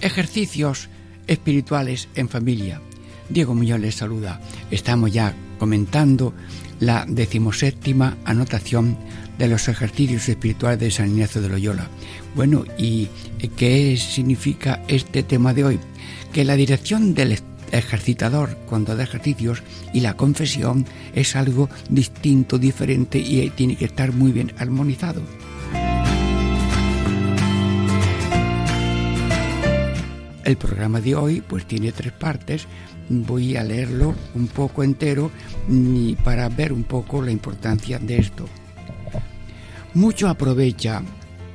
Ejercicios espirituales en familia. Diego Muñoz les saluda. Estamos ya comentando la decimoséptima anotación de los ejercicios espirituales de San Ignacio de Loyola. Bueno, ¿y qué significa este tema de hoy? Que la dirección del ejercitador cuando da ejercicios y la confesión es algo distinto, diferente y tiene que estar muy bien armonizado. El programa de hoy pues tiene tres partes. Voy a leerlo un poco entero para ver un poco la importancia de esto. Mucho aprovecha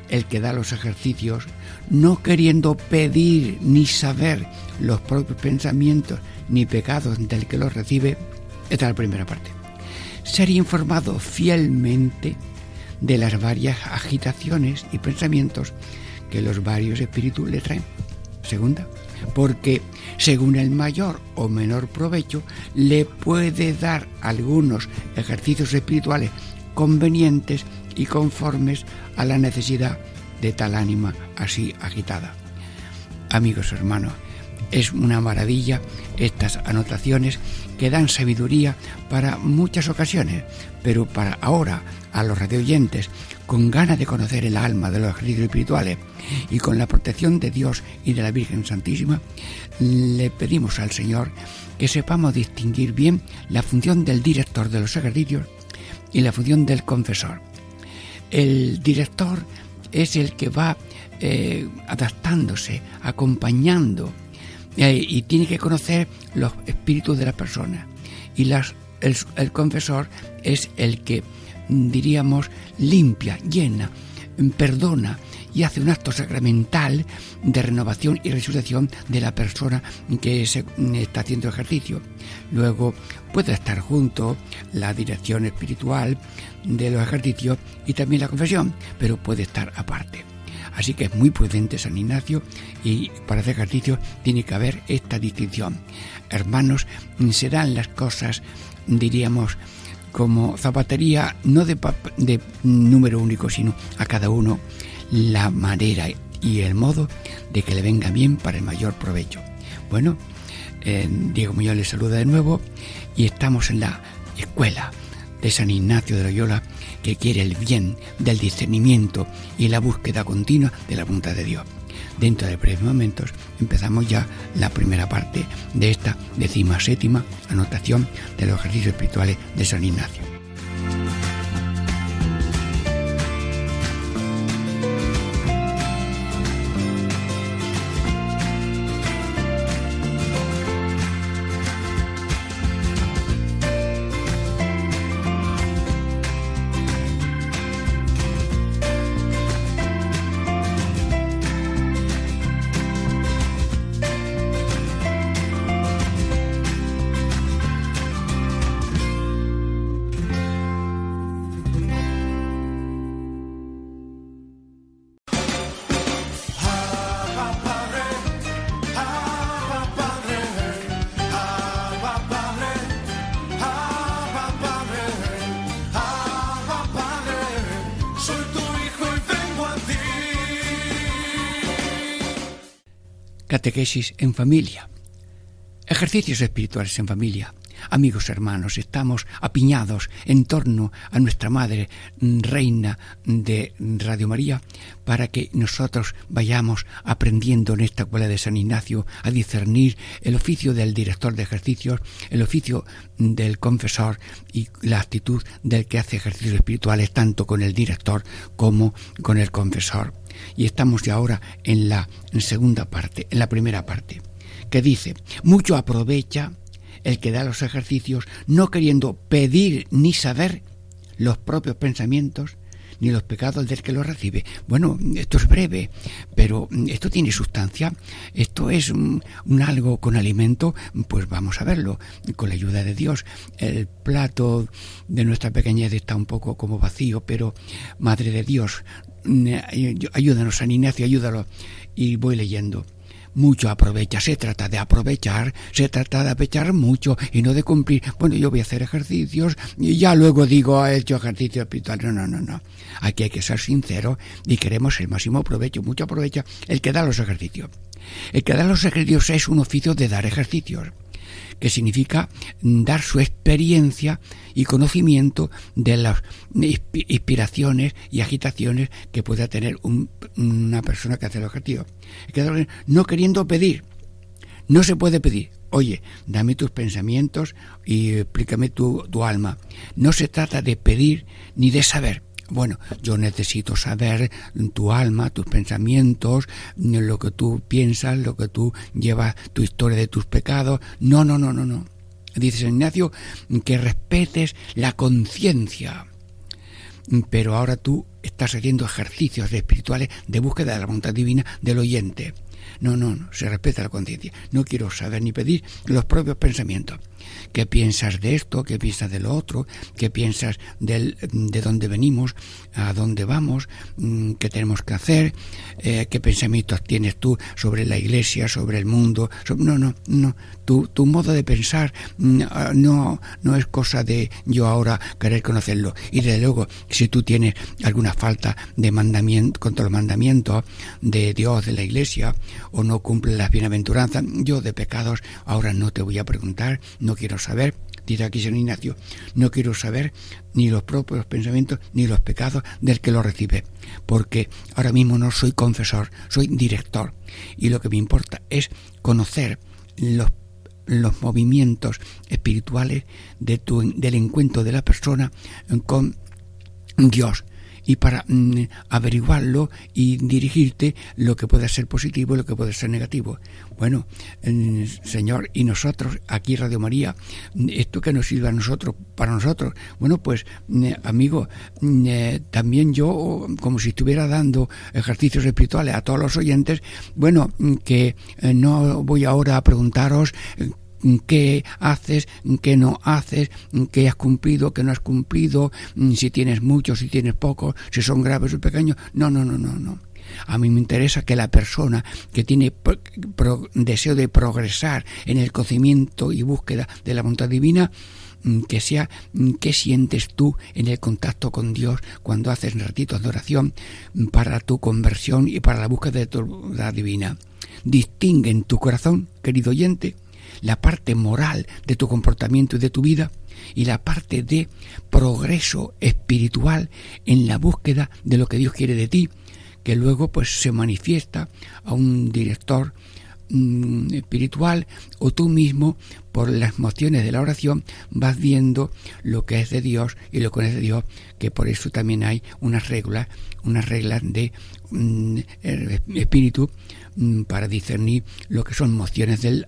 el que da los ejercicios no queriendo pedir ni saber los propios pensamientos ni pecados del que los recibe. Esta es la primera parte. Ser informado fielmente de las varias agitaciones y pensamientos que los varios espíritus le traen. Segunda, porque según el mayor o menor provecho le puede dar algunos ejercicios espirituales convenientes y conformes a la necesidad de tal ánima así agitada. Amigos hermanos, es una maravilla estas anotaciones que dan sabiduría para muchas ocasiones, pero para ahora a los radioyentes con ganas de conocer el alma de los ejercicios espirituales y con la protección de Dios y de la Virgen Santísima, le pedimos al Señor que sepamos distinguir bien la función del director de los ejercicios y la función del confesor. El director es el que va eh, adaptándose, acompañando eh, y tiene que conocer los espíritus de la persona. Y el confesor es el que diríamos, limpia, llena, perdona y hace un acto sacramental de renovación y resurrección de la persona que se está haciendo ejercicio. Luego puede estar junto la dirección espiritual de los ejercicios y también la confesión, pero puede estar aparte. Así que es muy prudente San Ignacio y para hacer ejercicio tiene que haber esta distinción. Hermanos, serán las cosas, diríamos, como zapatería, no de, de número único, sino a cada uno la manera y el modo de que le venga bien para el mayor provecho. Bueno, eh, Diego Muñoz les saluda de nuevo y estamos en la escuela de San Ignacio de Loyola que quiere el bien del discernimiento y la búsqueda continua de la voluntad de Dios. Dentro de breves momentos empezamos ya la primera parte de esta séptima anotación de los ejercicios espirituales de San Ignacio. Catequesis en familia, ejercicios espirituales en familia. Amigos hermanos, estamos apiñados en torno a nuestra Madre, Reina de Radio María, para que nosotros vayamos aprendiendo en esta escuela de San Ignacio a discernir el oficio del director de ejercicios, el oficio del confesor y la actitud del que hace ejercicios espirituales tanto con el director como con el confesor. Y estamos ya ahora en la segunda parte, en la primera parte, que dice, mucho aprovecha el que da los ejercicios no queriendo pedir ni saber los propios pensamientos ni los pecados del que lo recibe. Bueno, esto es breve, pero esto tiene sustancia, esto es un, algo con alimento, pues vamos a verlo, con la ayuda de Dios. El plato de nuestra pequeñez está un poco como vacío, pero Madre de Dios, ayúdanos, San Ignacio, ayúdalo. Y voy leyendo mucho aprovecha. Se trata de aprovechar, se trata de aprovechar mucho y no de cumplir. Bueno, yo voy a hacer ejercicios y ya luego digo, he hecho ejercicio espiritual. No, no, no, no. Aquí hay que ser sincero y queremos el máximo provecho, mucho aprovecha el que da los ejercicios. El que da los ejercicios es un oficio de dar ejercicios que significa dar su experiencia y conocimiento de las inspiraciones y agitaciones que pueda tener una persona que hace el objetivo. No queriendo pedir, no se puede pedir. Oye, dame tus pensamientos y explícame tu, tu alma. No se trata de pedir ni de saber bueno, yo necesito saber tu alma, tus pensamientos, lo que tú piensas, lo que tú llevas, tu historia de tus pecados. No, no, no, no, no. Dice Ignacio que respetes la conciencia. Pero ahora tú estás haciendo ejercicios espirituales de búsqueda de la voluntad divina del oyente. No, no, no, se respeta la conciencia. No quiero saber ni pedir los propios pensamientos. ¿Qué piensas de esto? ¿Qué piensas de lo otro? ¿Qué piensas de dónde venimos? ¿A dónde vamos? Mm, ¿Qué tenemos que hacer? Eh, ¿Qué pensamientos tienes tú sobre la iglesia, sobre el mundo? No, no, no. Tu, tu modo de pensar mm, ah, no, no es cosa de yo ahora querer conocerlo. Y desde luego, si tú tienes alguna falta de mandamiento contra los mandamientos de Dios, de la iglesia, o no cumples las bienaventuranzas, yo de pecados ahora no te voy a preguntar, no quiero saber, dice aquí San Ignacio, no quiero saber ni los propios pensamientos ni los pecados del que lo recibe, porque ahora mismo no soy confesor, soy director, y lo que me importa es conocer los los movimientos espirituales de tu, del encuentro de la persona con Dios y para mm, averiguarlo y dirigirte lo que puede ser positivo y lo que puede ser negativo. Bueno, mm, Señor, y nosotros, aquí Radio María, mm, esto que nos sirve a nosotros, para nosotros, bueno, pues, amigo, eh, también yo, como si estuviera dando ejercicios espirituales a todos los oyentes, bueno, que eh, no voy ahora a preguntaros eh, qué haces, qué no haces, qué has cumplido, qué no has cumplido, si tienes mucho, si tienes poco, si son graves o pequeños. No, no, no, no, no. A mí me interesa que la persona que tiene deseo de progresar en el conocimiento y búsqueda de la voluntad divina, mm, que sea mm, qué sientes tú en el contacto con Dios cuando haces ratitos de oración para tu conversión y para la búsqueda de tu voluntad divina. Distingue en tu corazón, querido oyente, la parte moral de tu comportamiento y de tu vida y la parte de progreso espiritual en la búsqueda de lo que Dios quiere de ti, que luego pues se manifiesta a un director mm, espiritual o tú mismo por las mociones de la oración vas viendo lo que es de Dios y lo que es de Dios, que por eso también hay unas reglas, unas reglas de mm, espíritu Mm, para discernir lo que son mociones del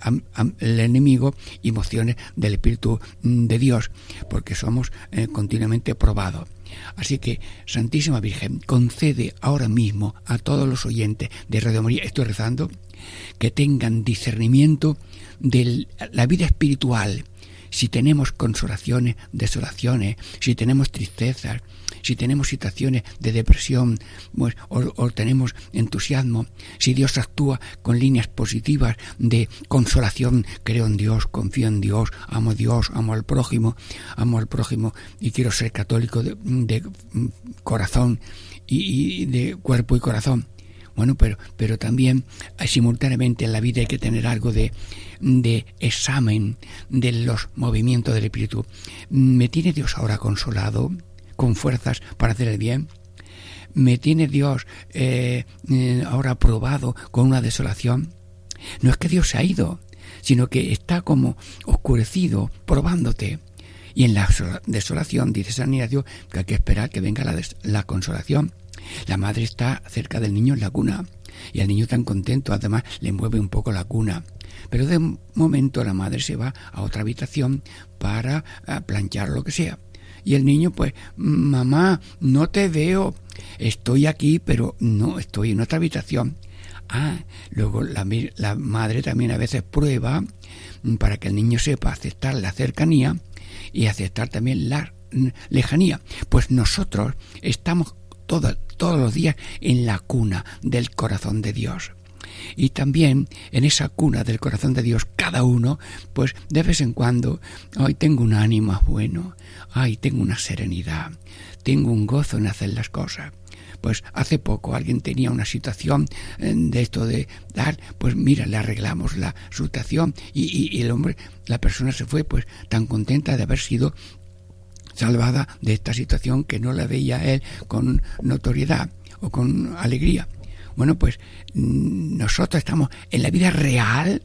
enemigo y mociones del Espíritu de Dios, porque somos eh, continuamente probados. Así que, Santísima Virgen, concede ahora mismo a todos los oyentes de Radio María, estoy rezando, que tengan discernimiento de la vida espiritual, si tenemos consolaciones, desolaciones, si tenemos tristezas, si tenemos situaciones de depresión pues, o, tenemos entusiasmo, si Dios actúa con líneas positivas de consolación, creo en Dios, confío en Dios, amo a Dios, amo al prójimo, amo al prójimo y quiero ser católico de, corazón y, de cuerpo y corazón. Bueno, pero, pero también eh, simultáneamente en la vida hay que tener algo de, de examen de los movimientos del espíritu. ¿Me tiene Dios ahora consolado? con fuerzas para hacer el bien? ¿Me tiene Dios eh, eh, ahora probado con una desolación? No es que Dios se ha ido, sino que está como oscurecido, probándote. Y en la desolación, dice San Ignacio, que hay que esperar que venga la, la consolación. La madre está cerca del niño en la cuna y el niño tan contento, además le mueve un poco la cuna. Pero de momento la madre se va a otra habitación para eh, planchar lo que sea Y el niño, pues, mamá, no te veo, estoy aquí, pero no, estoy en otra habitación. Ah, luego la, la madre también a veces prueba mm, para que el niño sepa aceptar la cercanía y aceptar también la mm, lejanía. Pues nosotros estamos todos los días en la cuna del corazón de Dios. Y también en esa cuna del corazón de Dios, cada uno, pues de vez en cuando, ay, tengo un ánimo bueno, ay, tengo una serenidad, tengo un gozo en hacer las cosas. Pues hace poco alguien tenía una situación eh, de esto de dar, pues mira, le arreglamos la situación y, y el hombre, la persona se fue pues tan contenta de haber sido salvada de esta situación que no la veía él con notoriedad o con alegría. Bueno, pues mm, nosotros estamos en la vida real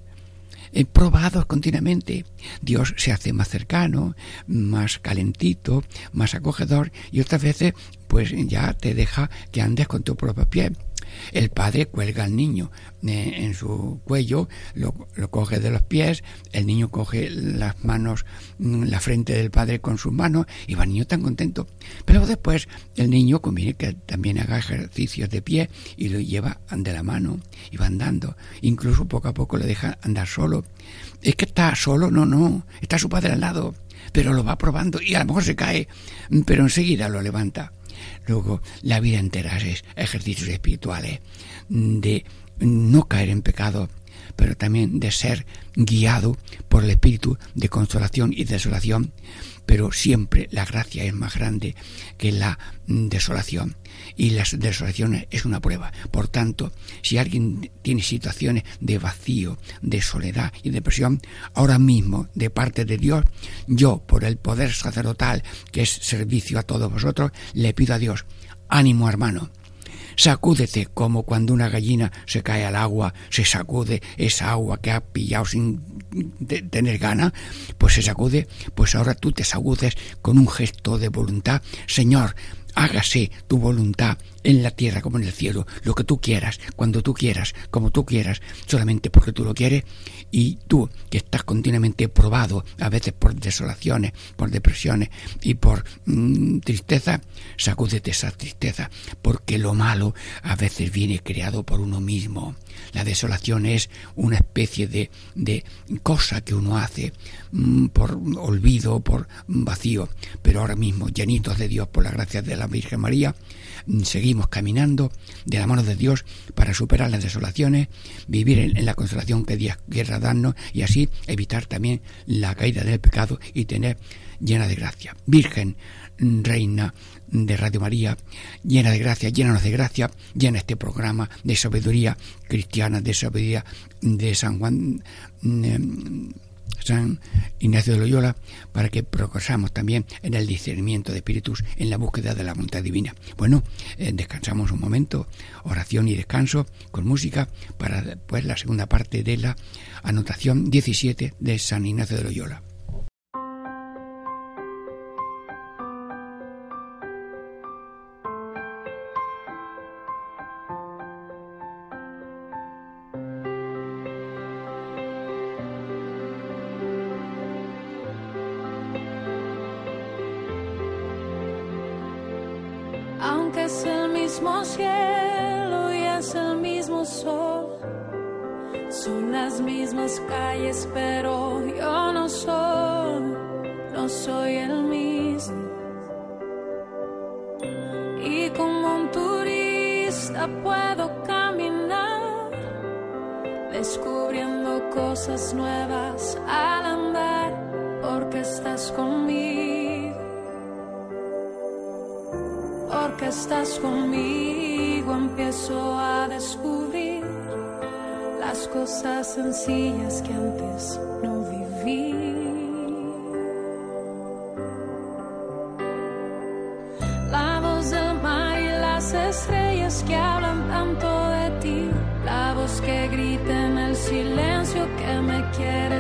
eh, probados continuamente. Dios se hace más cercano, más calentito, más acogedor y otras veces pues ya te deja que andes con tu propio pie. El padre cuelga al niño eh, en su cuello, lo, coge de los pies, el niño coge las manos, mm, la frente del padre con sus manos y va el niño tan contento. Pero después el niño conviene que también haga ejercicios de pie y lo lleva de la mano y va andando. Incluso poco a poco le deja andar solo. Es que está solo, no, no, está su padre al lado, pero lo va probando y a lo mejor se cae, pero enseguida lo levanta. Luego, la vida entera es ejercicios espirituales, de no caer en pecado, pero también de ser guiado por el espíritu de consolación y desolación, pero siempre la gracia es más grande que la desolación y las desolaciones es una prueba. Por tanto, si alguien tiene situaciones de vacío, de soledad y depresión, ahora mismo, de parte de Dios, yo, por el poder sacerdotal, que es servicio a todos vosotros, le pido a Dios, ánimo hermano, Sacúdete como cuando una gallina se cae al agua, se sacude esa agua que ha pillado sin tener gana, pues se sacude, pues ahora tú te sacudes con un gesto de voluntad. Señor, hágase tu voluntad en la tierra como en el cielo, lo que tú quieras, cuando tú quieras, como tú quieras, solamente porque tú lo quieres, y tú que estás continuamente probado, a veces por desolaciones, por depresiones y por mm, tristeza, sacúdete esa tristeza, porque lo malo a veces viene creado por uno mismo. La desolación es una especie de, de cosa que uno hace mm, por olvido, por vacío, pero ahora mismo, llenitos de Dios por la gracia de la Virgen María, seguimos caminando de la mano de Dios para superar las desolaciones, vivir en, la consolación que Dios quiera darnos y así evitar también la caída del pecado y tener llena de gracia. Virgen, Reina de Radio María, llena de gracia, llénanos de gracia, llena este programa de sabiduría cristiana, de sabiduría de San Juan. Mm, San Ignacio de Loyola, para que progresamos también en el discernimiento de espíritus, en la búsqueda de la voluntad divina. Bueno, eh, descansamos un momento, oración y descanso con música, para después la segunda parte de la anotación 17 de San Ignacio de Loyola.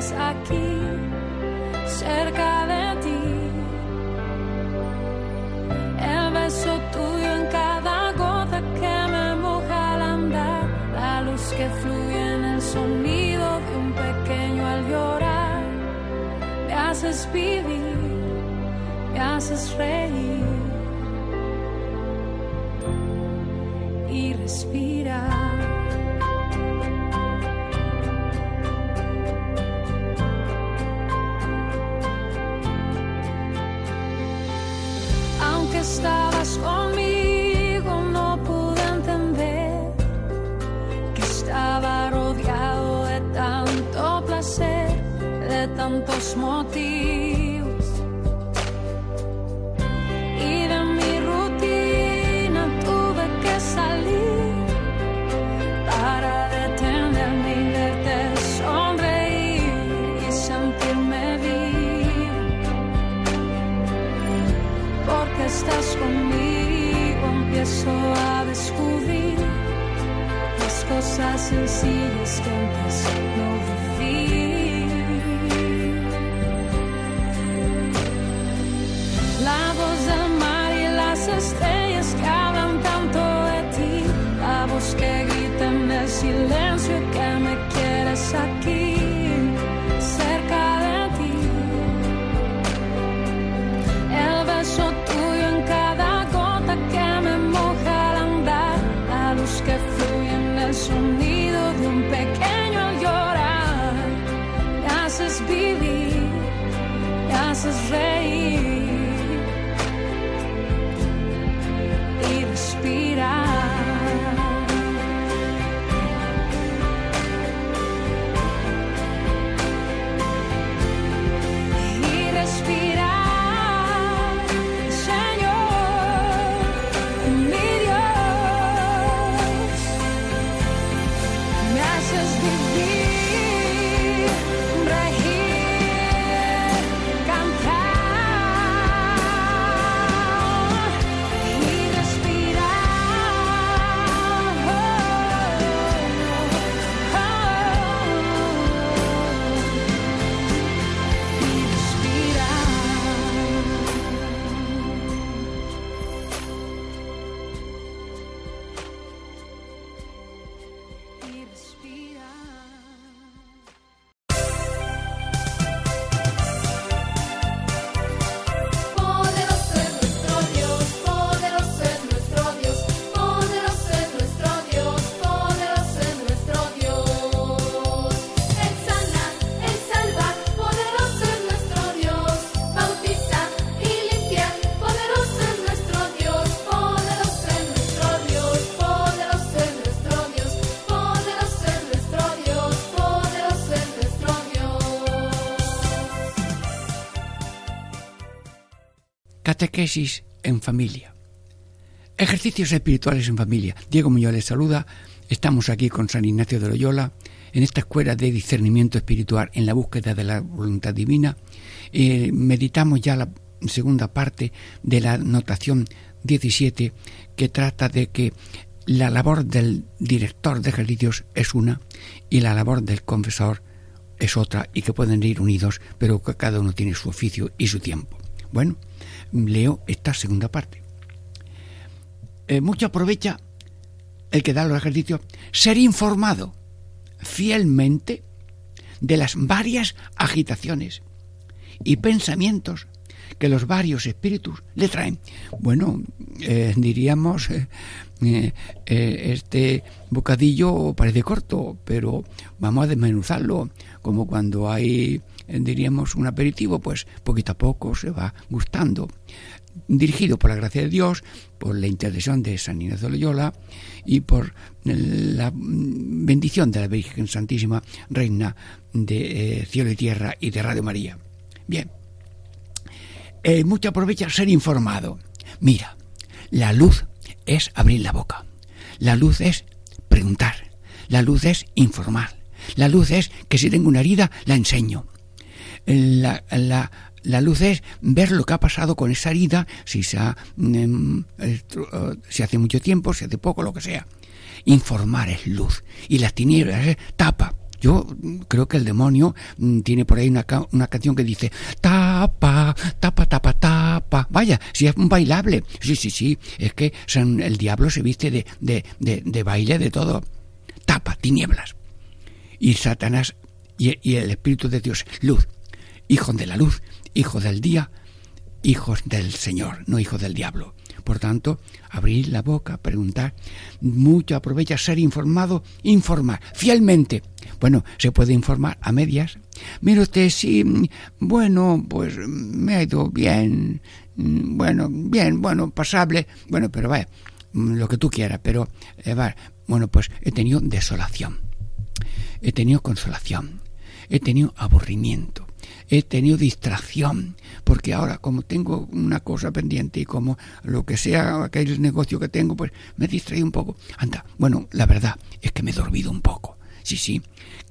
estés aquí, cerca de ti. El beso tuyo en cada gota que me moja al andar, la luz que fluye en el sonido de un pequeño al llorar. Me haces vivir, me haces reír. Sencillas que antes no Catequesis en familia. Ejercicios espirituales en familia. Diego Muñoz les saluda. Estamos aquí con San Ignacio de Loyola en esta escuela de discernimiento espiritual en la búsqueda de la voluntad divina. Eh, meditamos ya la segunda parte de la notación 17 que trata de que la labor del director de ejercicios es una y la labor del confesor es otra y que pueden ir unidos, pero que cada uno tiene su oficio y su tiempo. Bueno, leo esta segunda parte. Eh, mucho aprovecha el que da los ejercicios ser informado fielmente de las varias agitaciones y pensamientos que los varios espíritus le traen. Bueno, eh, diríamos, eh, este bocadillo parece corto, pero vamos a desmenuzarlo, como cuando hay, diríamos, un aperitivo, pues poquito a poco se va gustando. Dirigido por la gracia de Dios, por la intercesión de San Ignacio de Loyola y por la mm, bendición de la Virgen Santísima, Reina de eh, cielo y tierra y de Radio María. Bien, eh, mucho aprovecha ser informado. Mira, la luz es abrir la boca. La luz es preguntar. La luz es informar. La luz es que si tengo una herida, la enseño. La, la, la luz es ver lo que ha pasado con esa herida, si se mm, estru- eh, si hace mucho tiempo, si hace poco, lo que sea. Informar es luz. Y las tinieblas es tapa. Yo mm, creo que el demonio mm, tiene por ahí una, una canción que dice tapa, tapa, tapa, tapa. Vaya, si es un bailable. Sí, sí, sí. Es que el diablo se viste de, de, de, de baile, de todo. Tapa, tinieblas. Y Satanás y, y el Espíritu de Dios, luz. Hijo de la luz, hijo del día, hijos del Señor, no hijos del diablo. Por tanto, abrir la boca, preguntar, mucho aprovecha ser informado, informar fielmente. Bueno, se puede informar a medias. Mire usted, sí, bueno, pues me ha ido bien, bueno, bien, bueno, pasable, bueno, pero vaya, lo que tú quieras, pero, eh, bueno, pues he tenido desolación, he tenido consolación, he tenido aburrimiento, he tenido distracción, porque ahora como tengo una cosa pendiente y como lo que sea aquel negocio que tengo, pues me distraído un poco. Anda, bueno, la verdad es que me he dormido un poco. Sí, sí,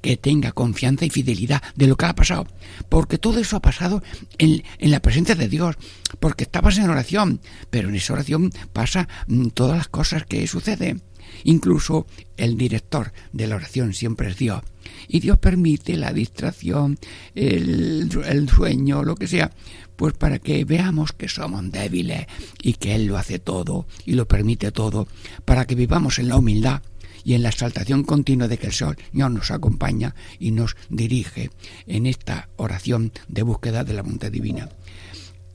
que tenga confianza y fidelidad de lo que ha pasado, porque todo eso ha pasado en, en la presencia de Dios, porque estabas en oración, pero en esa oración pasa mm, todas las cosas que suceden. Incluso el director de la oración siempre es Dios. Y Dios permite la distracción, el, el, sueño, lo que sea, pues para que veamos que somos débiles y que Él lo hace todo y lo permite todo, para que vivamos en la humildad y en la exaltación continua de que el Señor nos acompaña y nos dirige en esta oración de búsqueda de la voluntad divina.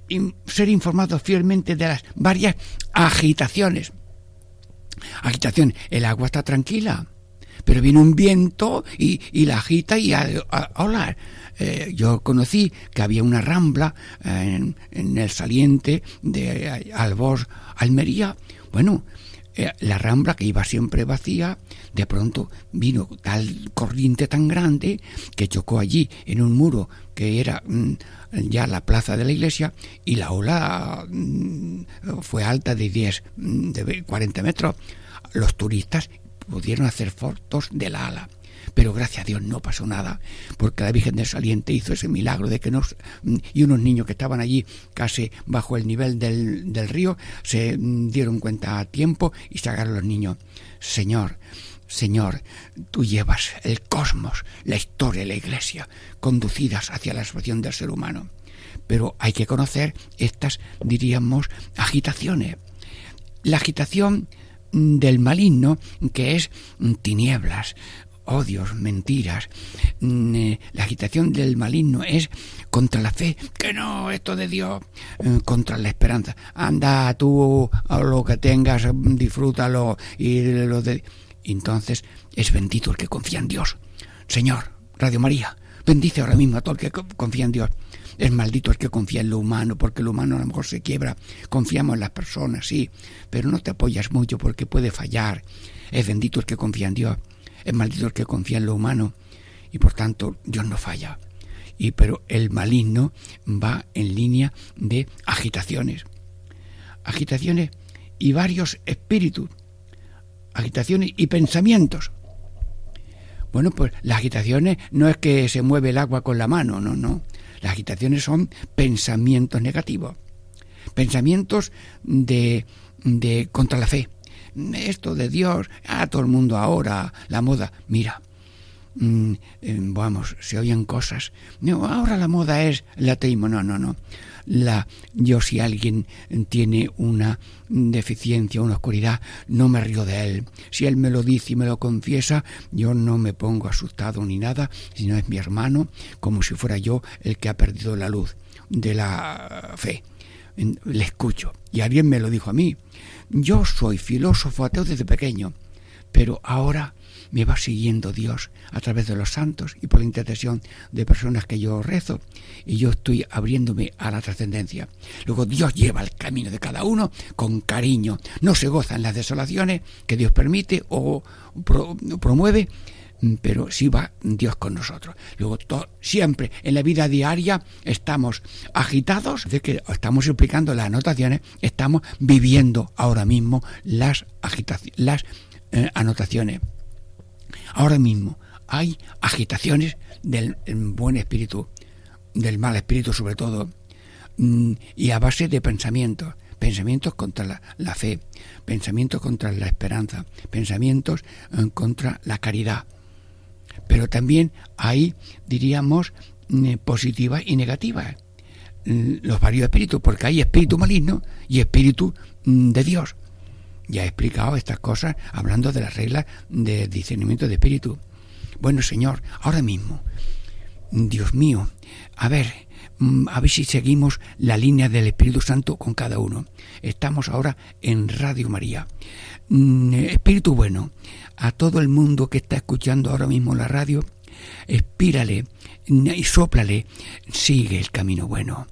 Y ser informados fielmente de las varias agitaciones agitación. El agua está tranquila, pero viene un viento y, y la agita y a, a, Eh, yo conocí que había una rambla en, en el saliente de Albos, Almería. Bueno, eh, la rambla que iba siempre vacía, de pronto vino tal corriente tan grande que chocó allí en un muro que era mm, ya la plaza de la iglesia y la ola mm, fue alta de 10, mm, de 40 metros. Los turistas pudieron hacer fotos de la ala pero gracias a Dios no pasó nada, porque la Virgen del Saliente hizo ese milagro de que nos y unos niños que estaban allí casi bajo el nivel del, del río se dieron cuenta a tiempo y sacaron los niños. Señor, Señor, tú llevas el cosmos, la historia y la iglesia, conducidas hacia la salvación del ser humano. Pero hay que conocer estas, diríamos, agitaciones. La agitación del maligno, que es tinieblas, odios, mentiras. Mm, eh, la agitación del maligno es contra la fe, que no, esto de Dios, eh, contra la esperanza. Anda tú a lo que tengas, disfrútalo y lo de... Entonces es bendito el que confía en Dios. Señor, Radio María, bendice ahora mismo a todo el que confía en Dios. Es maldito el que confía en lo humano, porque lo humano a lo mejor se quiebra. Confiamos en las personas, sí, pero no te apoyas mucho porque puede fallar. Es bendito el que confía en Dios es maldito el que confía en lo humano y por tanto Dios no falla. Y pero el maligno va en línea de agitaciones. Agitaciones y varios espíritus. Agitaciones y pensamientos. Bueno, pues las agitaciones no es que se mueve el agua con la mano, no, no. Las agitaciones son pensamientos negativos. Pensamientos de, de contra la fe esto de Dios, a todo el mundo ahora, la moda, mira, mm, eh, vamos, se oyen cosas. No, ahora la moda es el ateísmo, no, no, no. La, yo si alguien tiene una deficiencia, una oscuridad, no me río de él. Si él me lo dice y me lo confiesa, yo no me pongo asustado ni nada, sino es mi hermano, como si fuera yo el que ha perdido la luz de la fe. Le escucho. Y alguien me lo dijo a mí. Yo soy filósofo ateo desde pequeño, pero ahora me va siguiendo Dios a través de los santos y por la intercesión de personas que yo rezo y yo estoy abriéndome a la trascendencia. Luego Dios lleva el camino de cada uno con cariño. No se gozan las desolaciones que Dios permite o pro, promueve, pero sí va Dios con nosotros. Luego, siempre en la vida diaria estamos agitados de que estamos explicando las anotaciones, estamos viviendo ahora mismo las, las eh, anotaciones. Ahora mismo hay agitaciones del buen espíritu, del mal espíritu sobre todo, mm, y a base de pensamientos pensamientos contra la, la, fe, pensamientos contra la esperanza, pensamientos eh, contra la caridad, pero también hay, diríamos, mm, positivas y negativas. Mm, los varios espíritus, porque hay espíritu maligno y espíritu mm, de Dios. Ya he explicado estas cosas hablando de las reglas de discernimiento de espíritu. Bueno, Señor, ahora mismo, Dios mío, a ver, a ver si seguimos la línea del Espíritu Santo con cada uno. Estamos ahora en Radio María. Espíritu bueno, a todo el mundo que está escuchando ahora mismo la radio, espírale y sóplale, sigue el camino bueno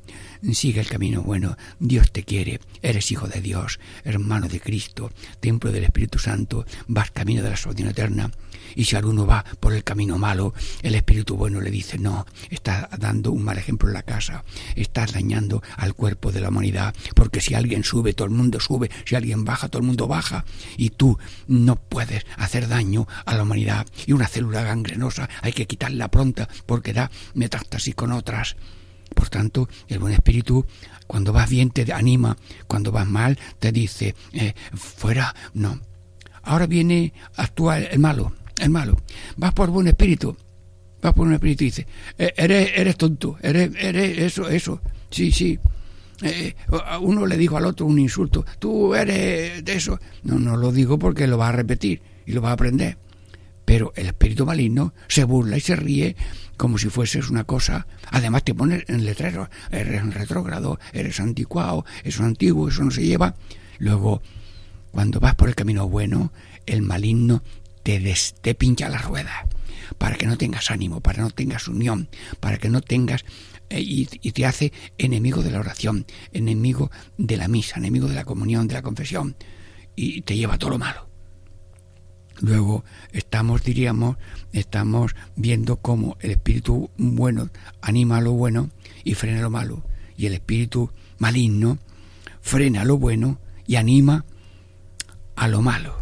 sigue el camino bueno. Dios te quiere, eres hijo de Dios, hermano de Cristo, templo del Espíritu Santo, vas camino de la salvación eterna. Y si alguno va por el camino malo, el Espíritu bueno le dice, no, estás dando un mal ejemplo en la casa, estás dañando al cuerpo de la humanidad, porque si alguien sube, todo el mundo sube, si alguien baja, todo el mundo baja, y tú no puedes hacer daño a la humanidad. Y una célula gangrenosa hay que quitarla pronta porque da metástasis con otras. Por tanto, el buen espíritu, cuando vas bien, te anima, cuando vas mal, te dice, eh, fuera, no. Ahora viene a actuar el malo, el malo. Vas por buen espíritu, vas por un espíritu y dice, eh, eres, eres tonto, eres, eres eso, eso, sí, sí. Eh, uno le dijo al otro un insulto, tú eres de eso. No, no lo digo porque lo va a repetir y lo va a aprender. Pero el espíritu maligno se burla y se ríe como si fueses una cosa. Además te pones en letrero, eres retrógrado, eres anticuado, eso es antiguo, eso no se lleva. Luego, cuando vas por el camino bueno, el maligno te, pincha la rueda para que no tengas ánimo, para que no tengas unión, para que no tengas eh, y, te hace enemigo de la oración, enemigo de la misa, enemigo de la comunión, de la confesión, y te lleva todo lo malo. Luego estamos, diríamos, estamos viendo cómo el espíritu bueno anima lo bueno y frena lo malo. Y el espíritu maligno frena lo bueno y anima a lo malo.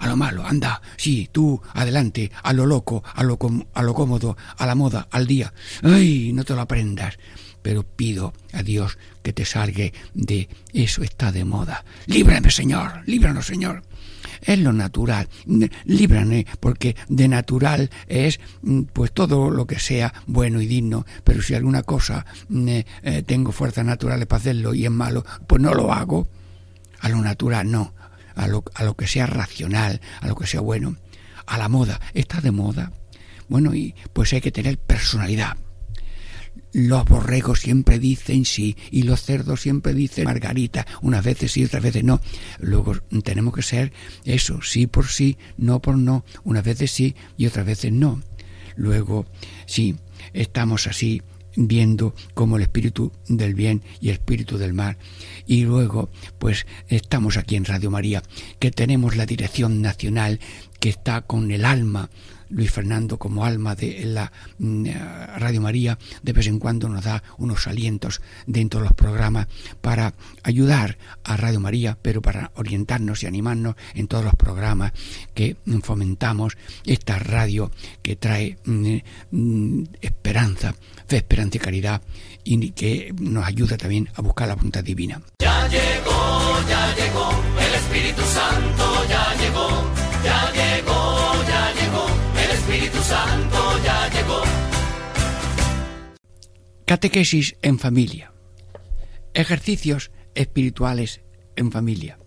A lo malo, anda, sí, tú, adelante, a lo loco, a lo, a lo cómodo, a la moda, al día. ¡Ay! No te lo aprendas. Pero pido a Dios que te salga de eso está de moda. Líbrame, Señor, líbranos, Señor es lo natural. Líbrame, porque de natural es pues todo lo que sea bueno y digno, pero si alguna cosa eh, eh, tengo fuerzas naturales para hacerlo y es malo, pues no lo hago. A lo natural no, a lo, que sea racional, a lo que sea bueno, a la moda. ¿Está de moda? Bueno, y pues hay que tener personalidad los borregos siempre dicen sí y los cerdos siempre dicen margarita, unas veces sí, otras veces no. Luego tenemos que ser eso, sí por sí, no por no, unas veces sí y otras veces no. Luego, sí, estamos así viendo como el espíritu del bien y el espíritu del mal. Y luego, pues estamos aquí en Radio María, que tenemos la dirección nacional que está con el alma Luis Fernando como alma de la mm, Radio María, de vez en cuando nos da unos alientos dentro de los programas para ayudar a Radio María, pero para orientarnos y animarnos en todos los programas que fomentamos esta radio que trae mm, mm, esperanza, fe, esperanza y caridad y que nos ayuda también a buscar la voluntad divina. Ya llegó, ya llegó, el Espíritu Santo ya llegó, ya llegó, ya llegó, el Espíritu Santo ya llegó. Catequesis en familia. Ejercicios espirituales en familia.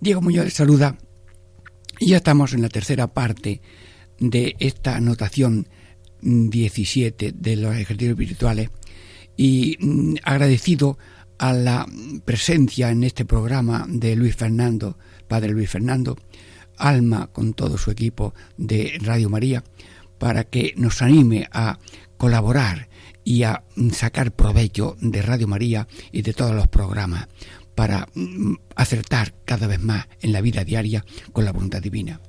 Diego Muñoz les saluda y ya estamos en la tercera parte de esta anotación 17 de los ejercicios espirituales y mm, agradecido a la presencia en este programa de Luis Fernando, Padre Luis Fernando, Alma con todo su equipo de Radio María, para que nos anime a colaborar y a sacar provecho de Radio María y de todos los programas para mm, acertar cada vez más en la vida diaria con la voluntad divina.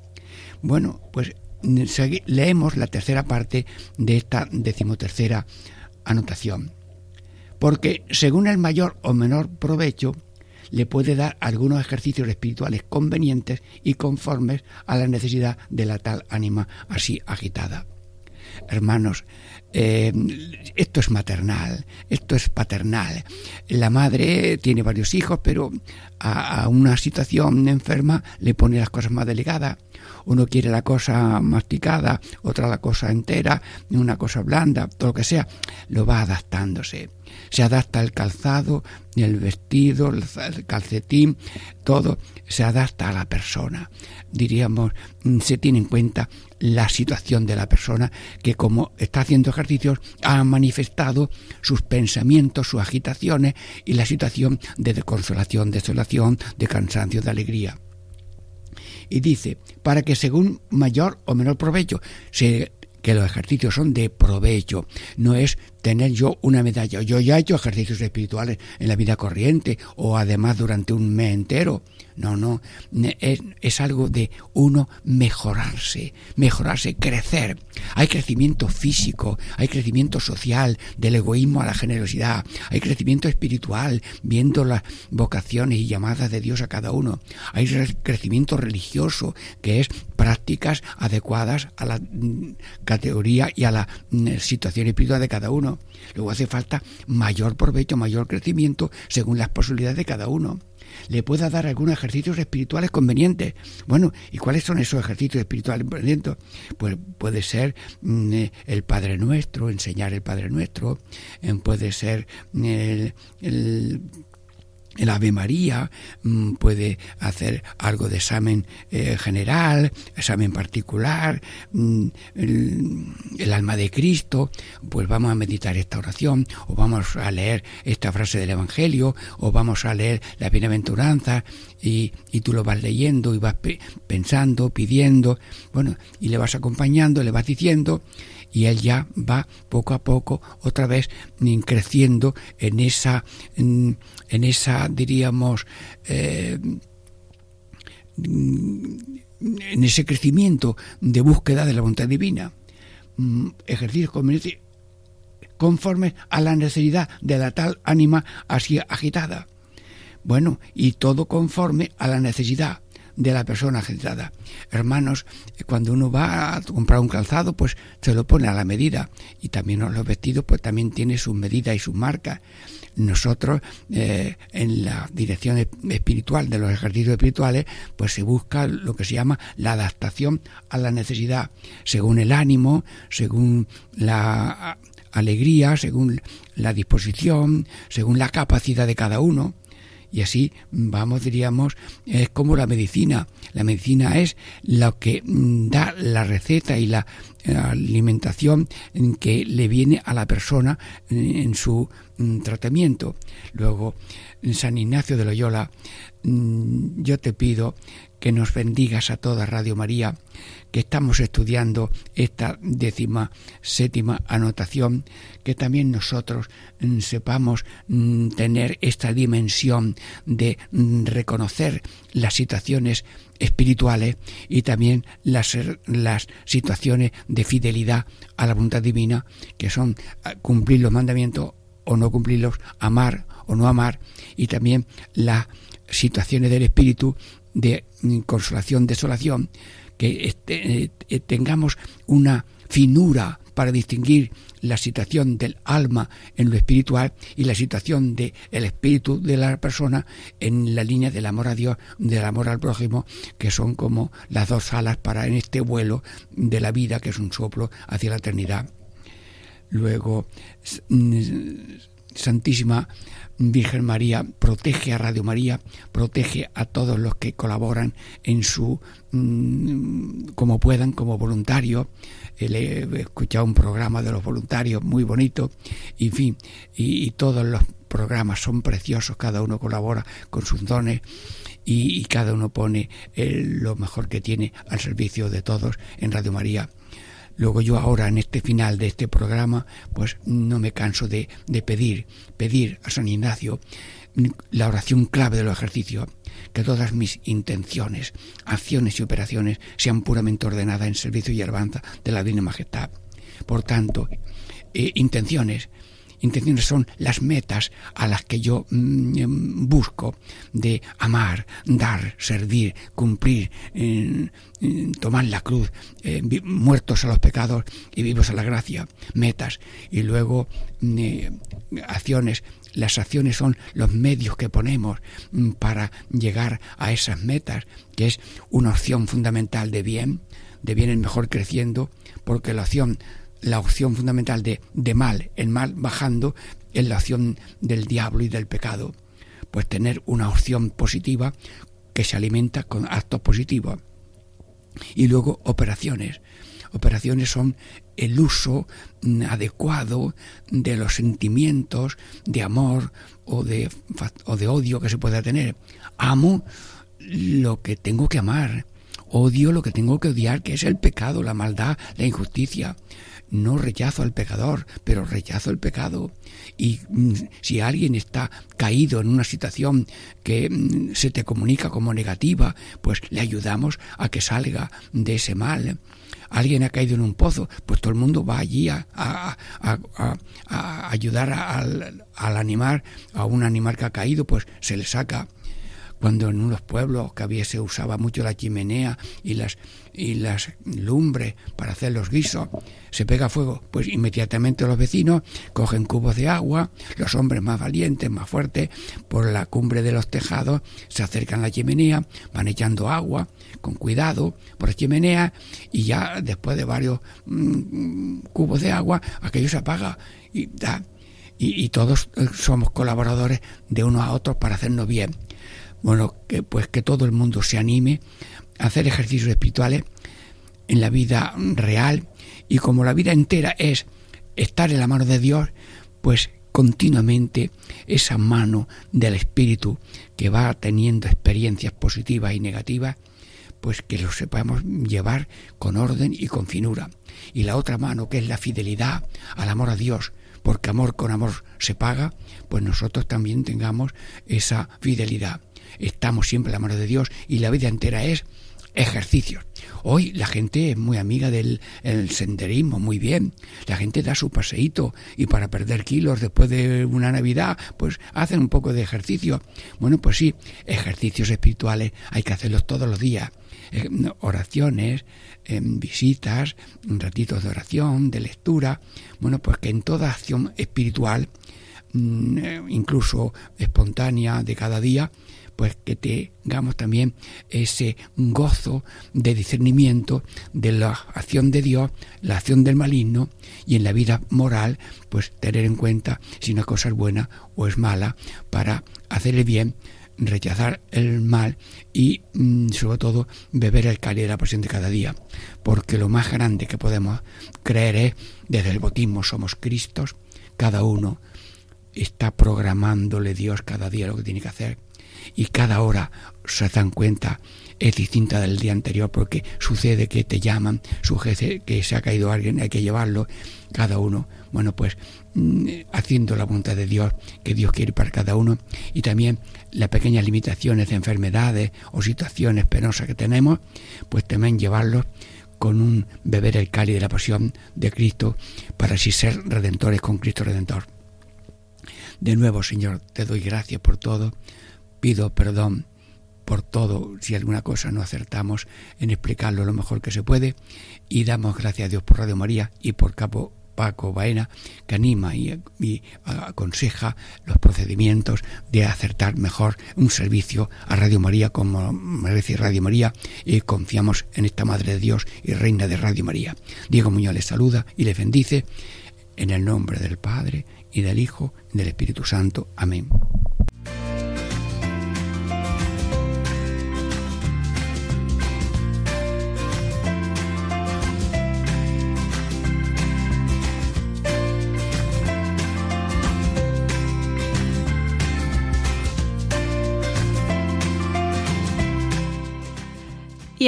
Bueno, pues mm, leemos la tercera parte de esta decimotercera anotación porque según el mayor o menor provecho, le puede dar algunos ejercicios espirituales convenientes y conformes a la necesidad de la tal ánima así agitada. Hermanos, eh, esto es maternal, esto es paternal. La madre tiene varios hijos, pero a, una situación enferma le pone las cosas más delicadas. Uno quiere la cosa masticada, otra la cosa entera, una cosa blanda, todo lo que sea, lo va adaptándose. Se adapta el calzado, el vestido, el calcetín, todo se adapta a la persona. Diríamos, se tiene en cuenta la situación de la persona que como está haciendo ejercicios han manifestado sus pensamientos, sus agitaciones y la situación de desconsolación, desolación, de cansancio, de alegría. Y dice, para que según mayor o menor provecho que los ejercicios son de provecho, no es tener yo una medalla. Yo ya he hecho ejercicios espirituales en la vida corriente o además durante un mes entero. No, no, es, es, algo de uno mejorarse, mejorarse, crecer. Hay crecimiento físico, hay crecimiento social, del egoísmo a la generosidad, hay crecimiento espiritual, viendo las vocaciones y llamadas de Dios a cada uno. Hay crecimiento religioso, que es prácticas adecuadas a la categoría y a la situación espiritual de cada uno. Luego hace falta mayor provecho, mayor crecimiento según las posibilidades de cada uno le pueda dar algunos ejercicios espirituales convenientes. Bueno, ¿y cuáles son esos ejercicios espirituales convenientes? Pues puede ser mm, el Padre Nuestro, enseñar el Padre Nuestro, eh, puede ser el, el el Ave María mm, puede hacer algo de examen eh, general, examen particular, mm, el, alma de Cristo, pues vamos a meditar esta oración, o vamos a leer esta frase del Evangelio, o vamos a leer la bienaventuranza, y, y tú lo vas leyendo y vas pe pensando, pidiendo, bueno, y le vas acompañando, le vas diciendo, y él ya va poco a poco otra vez mm, creciendo en esa en, esa diríamos eh, mm, en ese crecimiento de búsqueda de la voluntad divina. Mm, ejercicios conforme a la necesidad de la tal ánima así agitada. Bueno y todo conforme a la necesidad de la persona agitada. Hermanos, cuando uno va a comprar un calzado, pues se lo pone a la medida. Y también los vestidos, pues también tiene sus medidas y sus marcas. Nosotros, eh, en la dirección espiritual de los ejercicios espirituales, pues se busca lo que se llama la adaptación a la necesidad, según el ánimo, según la alegría, según la disposición, según la capacidad de cada uno. Y así vamos, diríamos, es como la medicina. La medicina es lo que mm, da la receta y la eh, alimentación que le viene a la persona eh, en su mm, tratamiento. Luego, San Ignacio de Loyola, mm, yo te pido que nos bendigas a toda Radio María, que estamos estudiando esta décima séptima anotación, que también nosotros mm, sepamos mm, tener esta dimensión de mm, reconocer las situaciones espirituales y también las, las situaciones de fidelidad a la voluntad divina, que son ah, cumplir los mandamientos o no cumplirlos, amar o no amar, y también las situaciones del espíritu de consolación, desolación, que este, eh, tengamos una finura para distinguir la situación del alma en lo espiritual y la situación del el espíritu de la persona en la línea del amor a Dios, del amor al prójimo, que son como las dos alas para en este vuelo de la vida, que es un soplo hacia la eternidad. Luego, Santísima Virgen María protege a Radio María, protege a todos los que colaboran en su mm, como puedan, como voluntarios. he escuchado un programa de los voluntarios muy bonito, en fin, y, todos los programas son preciosos, cada uno colabora con sus dones y, cada uno pone el, lo mejor que tiene al servicio de todos en Radio María. Luego yo ahora en este final de este programa, pues no me canso de, de pedir, pedir a San Ignacio la oración clave de los ejercicios, que todas mis intenciones, acciones y operaciones sean puramente ordenadas en servicio y alabanza de la Divina Majestad. Por tanto, eh, intenciones, intenciones son las metas a las que yo mm, busco de amar, dar, servir, cumplir, tomar la cruz, eh, muertos a los pecados y vivos a la gracia, metas, y luego eh, acciones. Las acciones son los medios que ponemos mm, para llegar a esas metas, que es una opción fundamental de bien, de bien el mejor creciendo, porque la opción la opción fundamental de, de mal, el mal bajando, es la opción del diablo y del pecado. Pues tener una opción positiva que se alimenta con actos positivos. Y luego operaciones. Operaciones son el uso mm, adecuado de los sentimientos de amor o de, o de odio que se pueda tener. Amo lo que tengo que amar. Odio lo que tengo que odiar, que es el pecado, la maldad, la injusticia. No rechazo al pecador, pero rechazo el pecado. Y mm, si alguien está caído en una situación que mm, se te comunica como negativa, pues le ayudamos a que salga de ese mal. Alguien ha caído en un pozo, pues todo el mundo va allí a, a- a- ayudar al animal, a un animal que ha caído, pues se le saca cuando en unos pueblos que había se usaba mucho la chimenea y las y las lumbres para hacer los guisos, se pega fuego, pues inmediatamente los vecinos cogen cubos de agua, los hombres más valientes, más fuertes, por la cumbre de los tejados se acercan a la chimenea, van echando agua con cuidado por la chimenea y ya después de varios mm, cubos de agua aquello se apaga y da y, y todos eh, somos colaboradores de unos a otros para hacernos bien. Bueno, que, pues que todo el mundo se anime a hacer ejercicios espirituales en la vida real y como la vida entera es estar en la mano de Dios, pues continuamente esa mano del Espíritu que va teniendo experiencias positivas y negativas, pues que lo sepamos llevar con orden y con finura. Y la otra mano, que es la fidelidad al amor a Dios, porque amor con amor se paga, pues nosotros también tengamos esa fidelidad. Estamos siempre en la mano de Dios y la vida entera es ejercicios. Hoy la gente es muy amiga del el senderismo, muy bien. La gente da su paseíto y para perder kilos después de una Navidad, pues hacen un poco de ejercicio. Bueno, pues sí, ejercicios espirituales hay que hacerlos todos los días. Eh, oraciones, eh, visitas, ratitos de oración, de lectura. Bueno, pues que en toda acción espiritual, mm, eh, incluso espontánea de cada día, pues que tengamos también ese gozo de discernimiento de la acción de Dios, la acción del maligno y en la vida moral, pues tener en cuenta si una cosa es buena o es mala para hacer el bien, rechazar el mal y mm, sobre todo beber el cáliz de la pasión de cada día, porque lo más grande que podemos creer es desde el bautismo somos Cristos, cada uno está programándole Dios cada día lo que tiene que hacer y cada hora se dan cuenta es distinta del día anterior porque sucede que te llaman, sucede que se ha caído alguien, hay que llevarlo, cada uno, bueno, pues mm, haciendo la voluntad de Dios que Dios quiere para cada uno y también las pequeñas limitaciones de enfermedades o situaciones penosas que tenemos, pues también llevarlos con un beber el cáliz de la pasión de Cristo para así ser redentores con Cristo Redentor. De nuevo, Señor, te doy gracias por todo, pido perdón por todo si alguna cosa no acertamos en explicarlo lo mejor que se puede y damos gracias a Dios por Radio María y por Capo Paco Baena que anima y, aconseja los procedimientos de acertar mejor un servicio a Radio María como merece Radio María y confiamos en esta Madre de Dios y Reina de Radio María. Diego Muñoz les saluda y les bendice en el nombre del Padre y del Hijo y del Espíritu Santo. Amén.